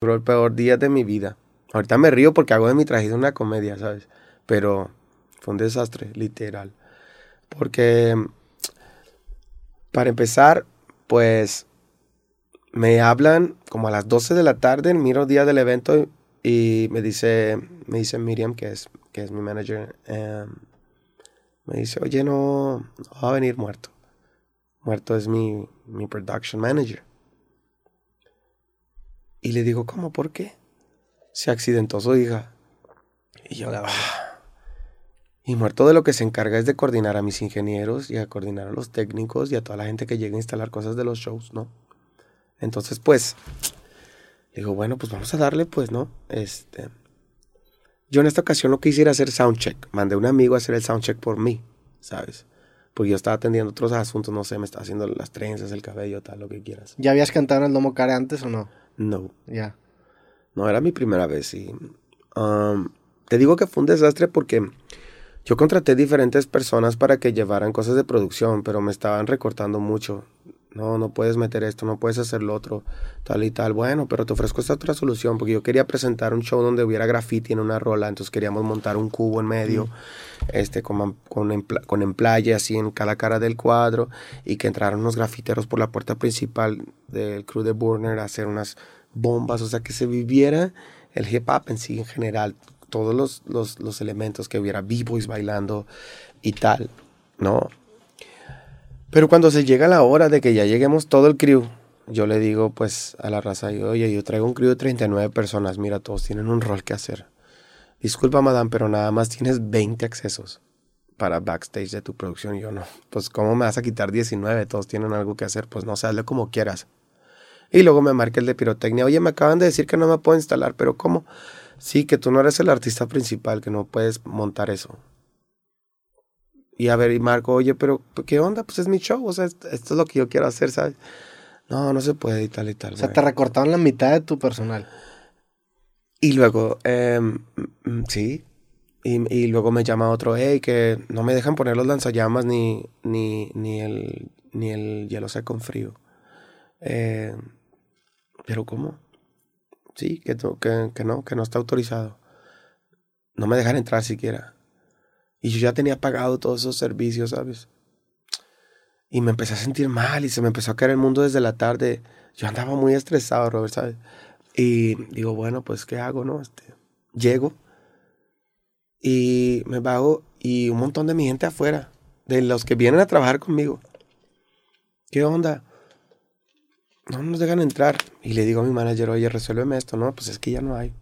Fue el peor día de mi vida. Ahorita me río porque hago de mi tragedia una comedia, ¿sabes? Pero fue un desastre, literal. Porque, para empezar, pues me hablan como a las 12 de la tarde, miro el día del evento y me dice, me dice Miriam, que es, que es mi manager, em, me dice, oye, no, no, va a venir muerto. Muerto es mi, mi production manager. Y le digo, ¿cómo? ¿Por qué? Se accidentó su hija. Y yo, ah". Y muerto de lo que se encarga es de coordinar a mis ingenieros y a coordinar a los técnicos y a toda la gente que llegue a instalar cosas de los shows, ¿no? Entonces, pues, digo, bueno, pues vamos a darle, pues, ¿no? Este. Yo en esta ocasión no quisiera hacer soundcheck. Mandé a un amigo a hacer el soundcheck por mí, ¿sabes? Porque yo estaba atendiendo otros asuntos, no sé, me estaba haciendo las trenzas, el cabello, tal, lo que quieras. ¿Ya habías cantado en el Domo Care antes o no? No. Ya. No, era mi primera vez y... Um, te digo que fue un desastre porque yo contraté diferentes personas para que llevaran cosas de producción, pero me estaban recortando mucho no, no puedes meter esto, no puedes hacer lo otro, tal y tal. Bueno, pero te ofrezco esta otra solución, porque yo quería presentar un show donde hubiera graffiti en una rola, entonces queríamos montar un cubo en medio, este, con, con, con emplaye así en cada cara del cuadro, y que entraran unos grafiteros por la puerta principal del crew de Burner a hacer unas bombas, o sea, que se viviera el hip hop en sí en general, todos los, los, los elementos, que hubiera b-boys bailando y tal, ¿no? Pero cuando se llega la hora de que ya lleguemos todo el crew, yo le digo pues a la raza, oye, yo traigo un crew de 39 personas, mira, todos tienen un rol que hacer. Disculpa, madame, pero nada más tienes 20 accesos para backstage de tu producción. Y yo no, pues ¿cómo me vas a quitar 19? Todos tienen algo que hacer, pues no hazle como quieras. Y luego me marca el de pirotecnia, oye, me acaban de decir que no me puedo instalar, pero ¿cómo? Sí, que tú no eres el artista principal, que no puedes montar eso. Y a ver, y Marco, oye, pero ¿qué onda? Pues es mi show, o sea, esto es lo que yo quiero hacer, ¿sabes? No, no se puede y tal y tal. O sea, te recortaron la mitad de tu personal. Y luego, eh, sí. Y, y, luego me llama otro, hey, que no me dejan poner los lanzallamas ni, ni, ni, el, ni el hielo seco en frío. Eh, pero ¿cómo? Sí, que, que, que no, que no está autorizado. No me dejan entrar siquiera. Y yo ya tenía pagado todos esos servicios, ¿sabes? Y me empecé a sentir mal y se me empezó a caer el mundo desde la tarde. Yo andaba muy estresado, Robert, ¿sabes? Y digo, bueno, pues, ¿qué hago, no? Este, llego y me bajo y un montón de mi gente afuera, de los que vienen a trabajar conmigo. ¿Qué onda? No nos dejan entrar. Y le digo a mi manager, oye, resuélveme esto. No, pues es que ya no hay.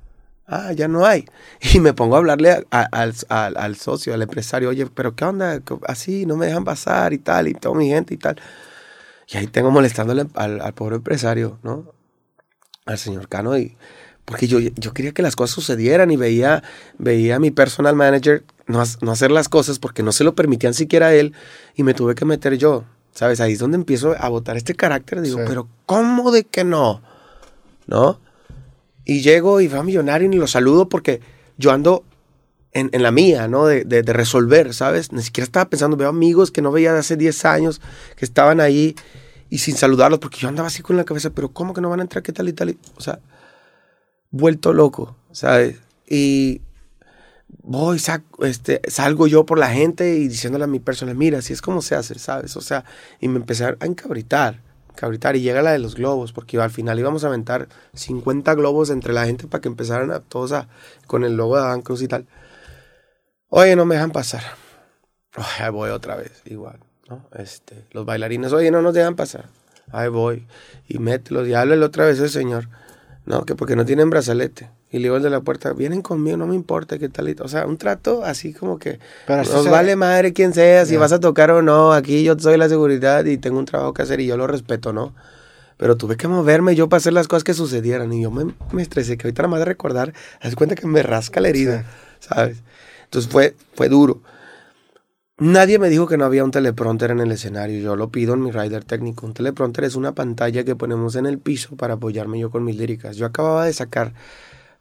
Ah, ya no hay. Y me pongo a hablarle al, socio, al empresario, oye, pero ¿qué onda? Así, no me dejan pasar y tal, y toda mi gente y tal. Y ahí tengo molestándole al, pobre empresario, ¿no? Al señor Cano. Y, porque yo, yo quería que las cosas sucedieran y veía, veía a mi personal manager no, no hacer las cosas porque no se lo permitían siquiera a él y me tuve que meter yo. ¿Sabes? Ahí es donde empiezo a botar este carácter. Digo, pero ¿cómo de que no? ¿No? Y llego y va a millonario y lo saludo porque yo ando en, la mía, ¿no? De, de, resolver, ¿sabes? Ni siquiera estaba pensando, veo amigos que no veía de hace 10 años, que estaban ahí y sin saludarlos, porque yo andaba así con la cabeza, pero ¿cómo que no van a entrar? ¿Qué tal y tal? O sea, vuelto loco, ¿sabes? Y voy, este, salgo yo por la gente y diciéndole a mi persona, mira, así es como se hace, ¿sabes? O sea, y me empecé a encabritar cabritar y llega la de los globos, porque al final íbamos a aventar 50 globos entre la gente para que empezaran a todos con el logo de Adam Cruz y tal. Oye, no me dejan pasar. ahí voy otra vez, igual, ¿no? Este, los bailarines, oye, no nos dejan pasar. Ahí voy. Y mételos y háblale otra vez el señor. No, que porque no tienen brazalete. Y le digo el de la puerta, vienen conmigo, no me importa qué tal. O sea, un trato así como que nos vale madre quién sea, si vas a tocar o no. Aquí yo soy la seguridad y tengo un trabajo que hacer y yo lo respeto, ¿no? Pero tuve que moverme yo para hacer las cosas que sucedieran. Y yo me, me estresé, que ahorita nada más de recordar, haz cuenta que me rasca la herida, ¿sabes? Entonces fue, fue duro. Nadie me dijo que no había un teleprompter en el escenario. Yo lo pido en mi rider técnico. Un teleprompter es una pantalla que ponemos en el piso para apoyarme yo con mis líricas. Yo acababa de sacar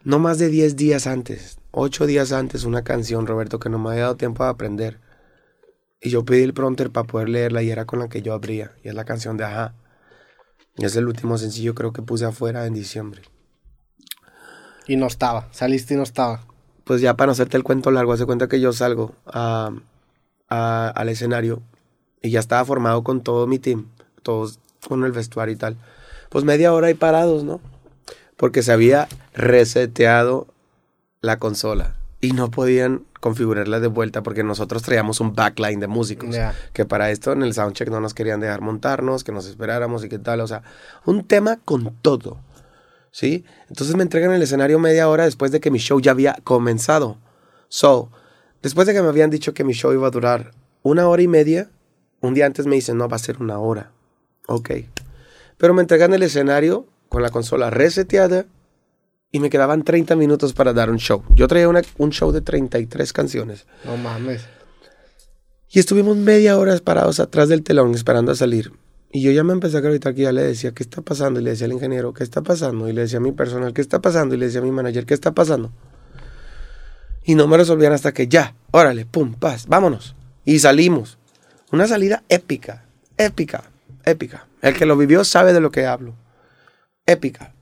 no más de 10 días antes, 8 días antes, una canción, Roberto, que no me había dado tiempo de aprender. Y yo pedí el prompter para poder leerla y era con la que yo abría. Y es la canción de Ajá. Y es el último sencillo creo que puse afuera en diciembre. Y no estaba. Saliste y no estaba. Pues ya para no hacerte el cuento largo, hace cuenta que yo salgo a- a- al escenario y ya estaba formado con todo mi team, todos con el vestuario y tal. Pues media hora ahí parados, ¿no? Porque se había reseteado la consola y no podían configurarla de vuelta porque nosotros traíamos un backline de músicos. Que para esto en el soundcheck no nos querían dejar montarnos, que nos esperáramos y qué tal. O sea, un tema con todo. ¿Sí? Entonces me entregan el escenario media hora después de que mi show ya había comenzado. So, después de que me habían dicho que mi show iba a durar una hora y media, un día antes me dicen, no, va a ser una hora. Ok. Pero me entregan el escenario con la consola reseteada y me quedaban 30 minutos para dar un show. Yo traía una- un show de 33 canciones. No mames. Y estuvimos media hora parados atrás del telón esperando a salir. Y yo ya me empecé a gritar que ya le decía, ¿qué está pasando? Y le decía al ingeniero, ¿qué está pasando? Y le decía a mi personal, ¿qué está pasando? Y le decía a mi manager, ¿qué está pasando? Y no me resolvían hasta que ya, órale, pum, paz, vámonos. Y salimos. Una salida épica, épica, épica. El que lo vivió sabe de lo que hablo. Épica.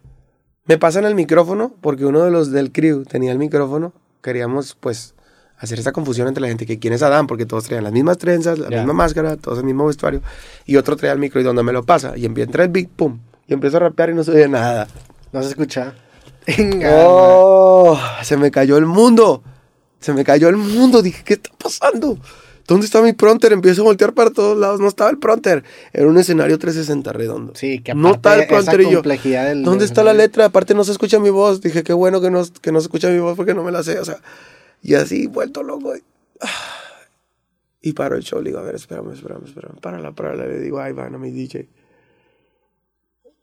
Me pasan el micrófono porque uno de los del crew tenía el micrófono. Queríamos, pues, hacer esa confusión entre la gente que quién es Adán, porque todos traían las mismas trenzas, la Ya. misma máscara, todos el mismo vestuario. Y otro traía el micro y donde me lo pasa. Y entra el beat, pum. Y empiezo a rapear y no se oye nada. No se escucha. ¡Oh! Se me cayó el mundo. Se me cayó el mundo. Dije, ¿qué está pasando? ¿Dónde está mi pronter? Empiezo a voltear para todos lados. No estaba el pronter. Era un escenario 360 redondo. Sí, que no está el aparte pronter y yo. del- ¿Dónde del está la letra? Aparte no se escucha mi voz. Dije, qué bueno que no, que no se escucha mi voz porque no me la sé. O sea, y así, vuelto loco. Y, ah. y paro el show. Le digo, a ver, espérame, espérame, espérame. Párala, párala. Le digo, ahí van a mi DJ.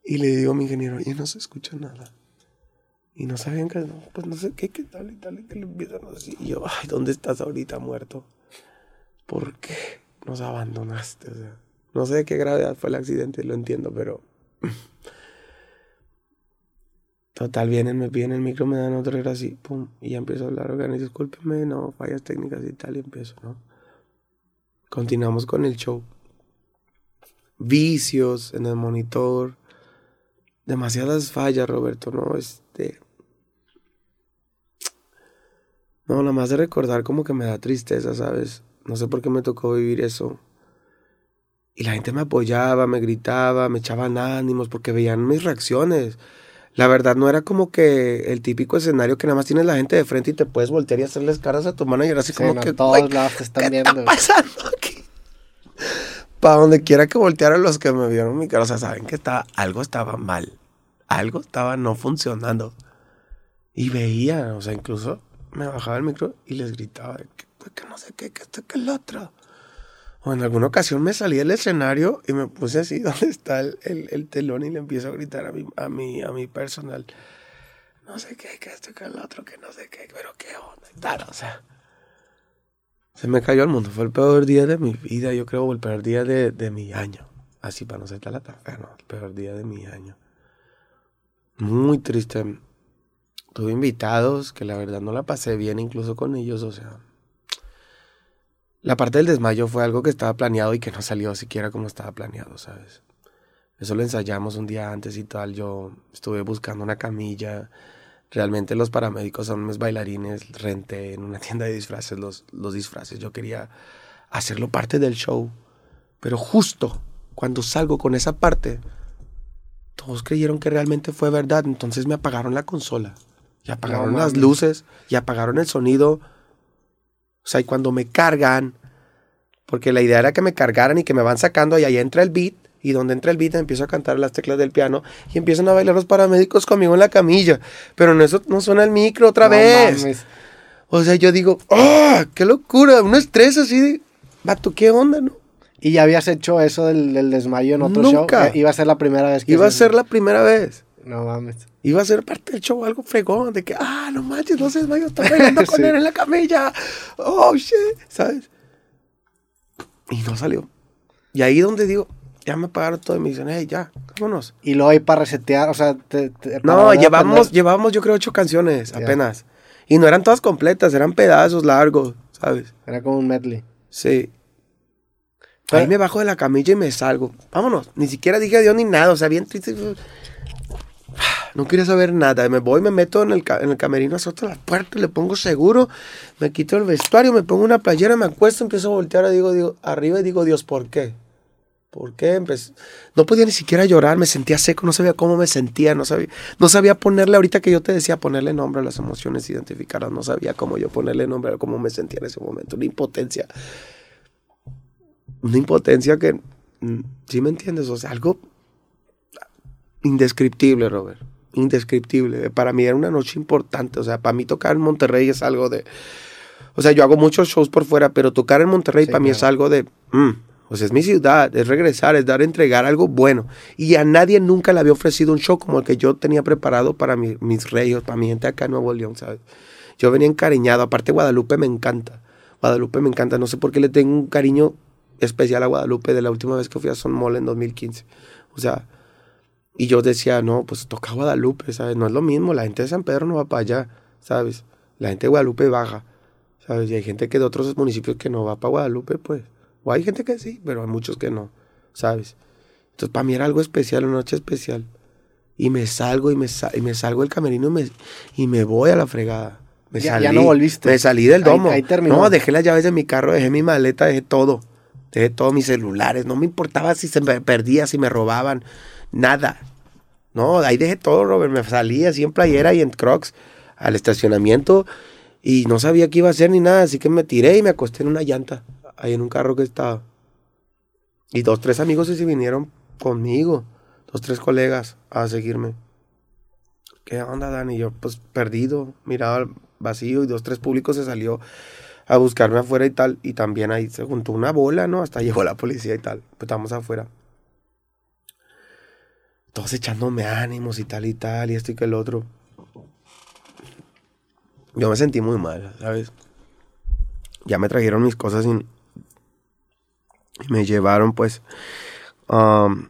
Y le digo a mi ingeniero, y no se escucha nada. Y no sabían que, no, pues no sé qué, qué tal y tal, y que le empiezan a decir. Y yo, ay, ¿dónde estás ahorita muerto? ¿Por qué nos abandonaste? O sea, no sé de qué gravedad fue el accidente, lo entiendo, pero... Total, vienen, me piden el micro, me dan otro, era así, pum, y ya empiezo a hablar, oigan, y discúlpenme, no, fallas técnicas y tal, y empiezo, ¿no? Continuamos con el show. Vicios en el monitor, demasiadas fallas, Roberto, ¿no? Este... No, nada más de recordar como que me da tristeza, ¿sabes? No sé por qué me tocó vivir eso. Y la gente me apoyaba, me gritaba, me echaban ánimos porque veían mis reacciones. La verdad no era como que el típico escenario que nada más tienes la gente de frente y te puedes voltear y hacerles caras a tu manager así Sí, como no, que... todos "Güey, lados te están ¿Qué viendo. está pasando aquí? Para donde quiera que voltearan los que me vieron mi cara, o sea, saben que estaba, algo estaba mal. Algo estaba no funcionando. Y veía, o sea, incluso me bajaba el micro y les gritaba que, pues, que no sé qué, que esto, que el otro. O en alguna ocasión me salí del escenario y me puse así donde está el, el- el telón y le empiezo a gritar a mi, a mi, a mi personal. No sé qué, que esto, que el otro, que no sé qué, pero qué onda y tal, o sea. Se me cayó el mundo. Fue el peor día de mi vida, yo creo, el peor día de, de mi año. Así para no ser tan no, el peor día de mi año. Muy triste. Tuve invitados que la verdad no la pasé bien incluso con ellos, o sea. La parte del desmayo fue algo que estaba planeado y que no salió siquiera como estaba planeado, ¿sabes? Eso lo ensayamos un día antes y tal. Yo estuve buscando una camilla. Realmente los paramédicos son mis bailarines. Renté en una tienda de disfraces los, los disfraces. Yo quería hacerlo parte del show. Pero justo cuando salgo con esa parte, todos creyeron que realmente fue verdad. Entonces me apagaron la consola. Y apagaron No las luces. Y apagaron el sonido. O sea, y cuando me cargan, porque la idea era que me cargaran y que me van sacando y ahí entra el beat. Y donde entra el beat empiezo a cantar las teclas del piano y empiezan a bailar los paramédicos conmigo en la camilla. Pero en eso no suena el micro otra No vez. mames. O sea, yo digo, ¡ah! ¡Qué locura! Un estrés así de, vato, ¿qué onda, no? ¿Y ya habías hecho eso del, del desmayo en otro Nunca. show? Iba a ser la primera vez que Iba a ser la primera vez. No mames. Iba a ser parte del show algo fregón, de que, ah, no manches, no sé, yo estoy bailando con Sí. él en la camilla. Oh, shit, ¿sabes? Y no salió. Y ahí donde digo, ya me pagaron todo y me dicen, hey, ya, vámonos. Y luego ahí para resetear, o sea, te, te- No, llevamos, aprender. llevábamos yo creo ocho canciones Ya. apenas. Y no eran todas completas, eran pedazos largos, ¿sabes? Era como un medley. Sí. Ahí me bajo de la camilla y me salgo. Vámonos. Ni siquiera dije adiós ni nada. O sea, bien triste. No quería saber nada. Me voy, me meto en el, en el camerino, azoto la puerta, le pongo seguro, me quito el vestuario, me pongo una playera, me acuesto, empiezo a voltear digo, digo, arriba y digo, Dios, ¿por qué? ¿Por qué? Empe- No podía ni siquiera llorar, me sentía seco, no sabía cómo me sentía, no sabía, no sabía ponerle, ahorita que yo te decía, ponerle nombre a las emociones, identificarlas, no sabía cómo yo ponerle nombre a cómo me sentía en ese momento, una impotencia. Una impotencia que, mm, ¿sí me entiendes? O sea, algo indescriptible, Robert. Indescriptible. Para mí era una noche importante. O sea, para mí tocar en Monterrey es algo de. O sea, yo hago muchos shows por fuera, pero tocar en Monterrey Sí, para mí es claro. algo de. mm, o sea, es mi ciudad, es regresar, es dar, entregar algo bueno. Y a nadie nunca le había ofrecido un show como el que yo tenía preparado para mi- mis reyes, para mi gente acá en Nuevo León, ¿sabes? Yo venía encariñado. Aparte, Guadalupe me encanta. Guadalupe me encanta. No sé por qué le tengo un cariño especial a Guadalupe de la última vez que fui a Son Mole en 2015. O sea, y yo decía, no, pues toca Guadalupe, ¿sabes? No es lo mismo, la gente de San Pedro no va para allá, ¿sabes? La gente de Guadalupe baja, ¿sabes? Y hay gente que de otros municipios que no va para Guadalupe, pues. O hay gente que sí, pero hay muchos que no, ¿sabes? Entonces, para mí era algo especial, una noche especial. Y me salgo y me, sa- y me salgo del camerino y me, y me voy a la fregada. Me Ya- salí, ya no volviste. Me salí del Ahí- domo. ahí terminó. No, dejé las llaves de mi carro, dejé mi maleta, dejé todo. Dejé todos mis celulares. No me importaba si se me perdía, si me robaban. Nada. No, ahí dejé todo, Robert. Me salí así en playera y en crocs al estacionamiento y no sabía qué iba a hacer ni nada. Así que me tiré y me acosté en una llanta. Ahí en un carro que estaba. Y dos, tres amigos se vinieron conmigo. Dos, tres colegas a seguirme. ¿Qué onda, Dani? Yo, pues, perdido. Miraba al vacío y dos, tres públicos se salió a buscarme afuera y tal. Y también ahí se juntó una bola, ¿no? Hasta llegó la policía y tal. Pues estamos afuera. Todos echándome ánimos y tal y tal, y esto y que el otro. Yo me sentí muy mal, ¿sabes? Ya me trajeron mis cosas y, me llevaron, pues, um,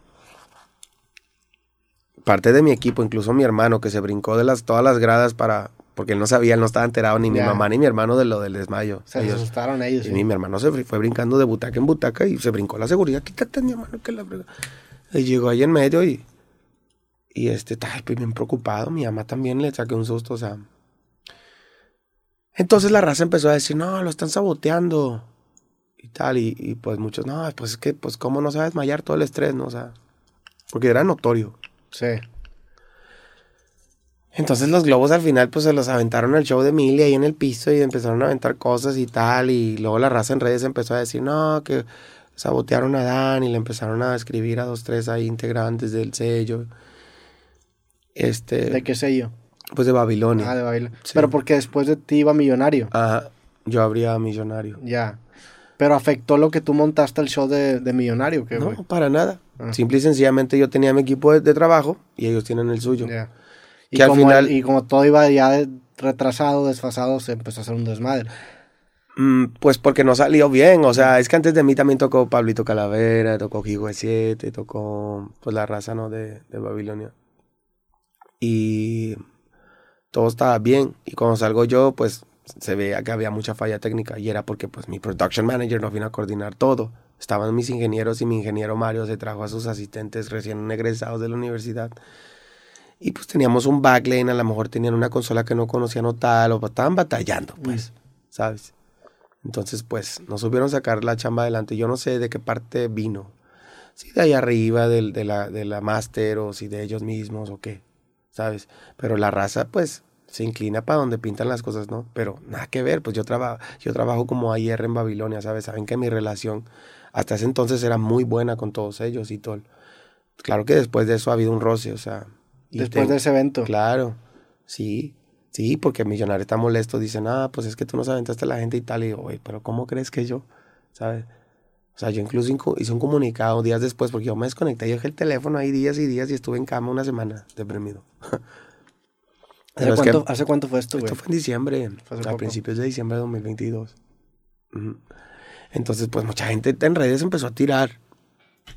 parte de mi equipo, incluso mi hermano, que se brincó de las, todas las gradas para, porque él no sabía, él no estaba enterado, ni mi mamá ni mi hermano de lo del desmayo. Se Ellos- asustaron ellos. y sí. mi hermano se fue, brincando de butaca en butaca y se brincó la seguridad. Quítate, mi hermano, que la. Y llegó ahí en medio y, y este, tal, pues bien preocupado. Mi mamá también le saqué un susto, o sea. Entonces la raza empezó a decir, no, lo están saboteando. Y tal, y, y, pues muchos, no, pues es que, pues, ¿cómo no a desmayar todo el estrés, no? O sea, porque era notorio. Sí. Entonces los globos al final pues se los aventaron al show de Milly ahí en el piso y empezaron a aventar cosas y tal y luego la raza en redes empezó a decir no, que sabotearon a Dan y le empezaron a escribir a dos, tres ahí integrantes del sello. Este, ¿De qué sello? pues de Babilonia. Ah, de Babilonia. Sí. Pero porque después de ti iba Millonario. Ajá, yo habría millonario. Ya. Pero afectó lo que tú montaste el show de, de Millonario, ¿qué, güey? No, para nada. Ah. Simple y sencillamente yo tenía mi equipo de, de trabajo y ellos tienen el suyo. Ya. Y, Que al como final- el- y como todo iba ya de- retrasado, desfasado, se empezó a hacer un desmadre. Mm, pues porque no salió bien, o sea, es que antes de mí también tocó Pablito Calavera, tocó Gigo 7, tocó pues la raza, ¿no? De, de Babilonia. Y todo estaba bien. Y cuando salgo yo, pues se veía que había mucha falla técnica. Y era porque pues mi production manager no vino a coordinar todo. Estaban mis ingenieros y mi ingeniero Mario se trajo a sus asistentes recién egresados de la universidad. Y pues teníamos un backlane, a lo mejor tenían una consola que no conocían o tal, o estaban batallando, pues, ¿sabes? Entonces, pues, no supieron sacar la chamba adelante. Yo no sé de qué parte vino. Si de ahí arriba, del- de, la, de la máster, o si de ellos mismos, o qué, ¿sabes? Pero la raza, pues, se inclina para donde pintan las cosas, ¿no? Pero nada que ver, pues yo, traba, yo trabajo como AIR en Babilonia, ¿sabes? Saben que mi relación hasta ese entonces era muy buena con todos ellos y todo. Claro que después de eso ha habido un roce, o sea... Después te- de ese evento. Claro, sí, sí, porque millonario está molesto, dicen, ah, pues es que tú nos aventaste a la gente y tal, y digo, güey, pero ¿cómo crees que yo? ¿Sabes? O sea, yo incluso hice un comunicado días después, porque yo me desconecté, yo dejé el teléfono ahí días y días y estuve en cama una semana deprimido. ¿Hace es que cuánto, ¿Hace cuánto fue esto, güey? esto fue en diciembre, Fue a poco. principios de diciembre de 2022. Ujú. Entonces, pues mucha gente en redes empezó a tirar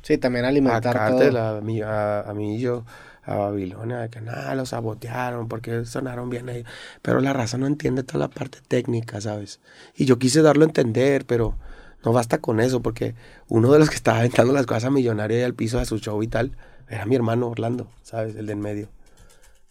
Sí, también a alimentar todo. Cartel, a, mí, a, a mí y yo, a Babilonia, de que nada, los sabotearon porque sonaron bien ellos. Pero la raza no entiende toda la parte técnica, ¿sabes? Y yo quise darlo a entender, pero no basta con eso, porque uno de los que estaba aventando las cosas a millonaria y al piso de su show y tal, era mi hermano Orlando, ¿sabes? El de en medio.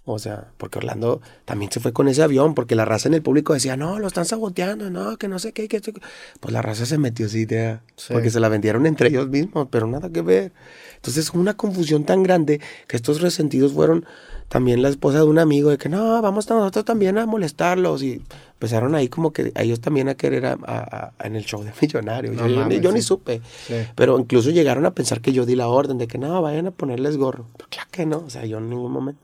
O sea, porque Orlando también se fue con ese avión, porque la raza en el público decía, no, lo están saboteando, no, que no sé qué, que esto-". Pues la raza se metió esa idea, Sí. porque se la vendieron entre ellos mismos, pero nada que ver. Entonces, una confusión tan grande que estos resentidos fueron también la esposa de un amigo, de que no, vamos nosotros también a molestarlos, y empezaron ahí como que a ellos también a querer a- a- a- en el show de Millonario. No yo, ni- mames, yo ni sí. supe. Sí. Pero incluso llegaron a pensar que yo di la orden de que no, vayan a ponerles gorro. Pero claro que no, o sea, yo en ningún momento.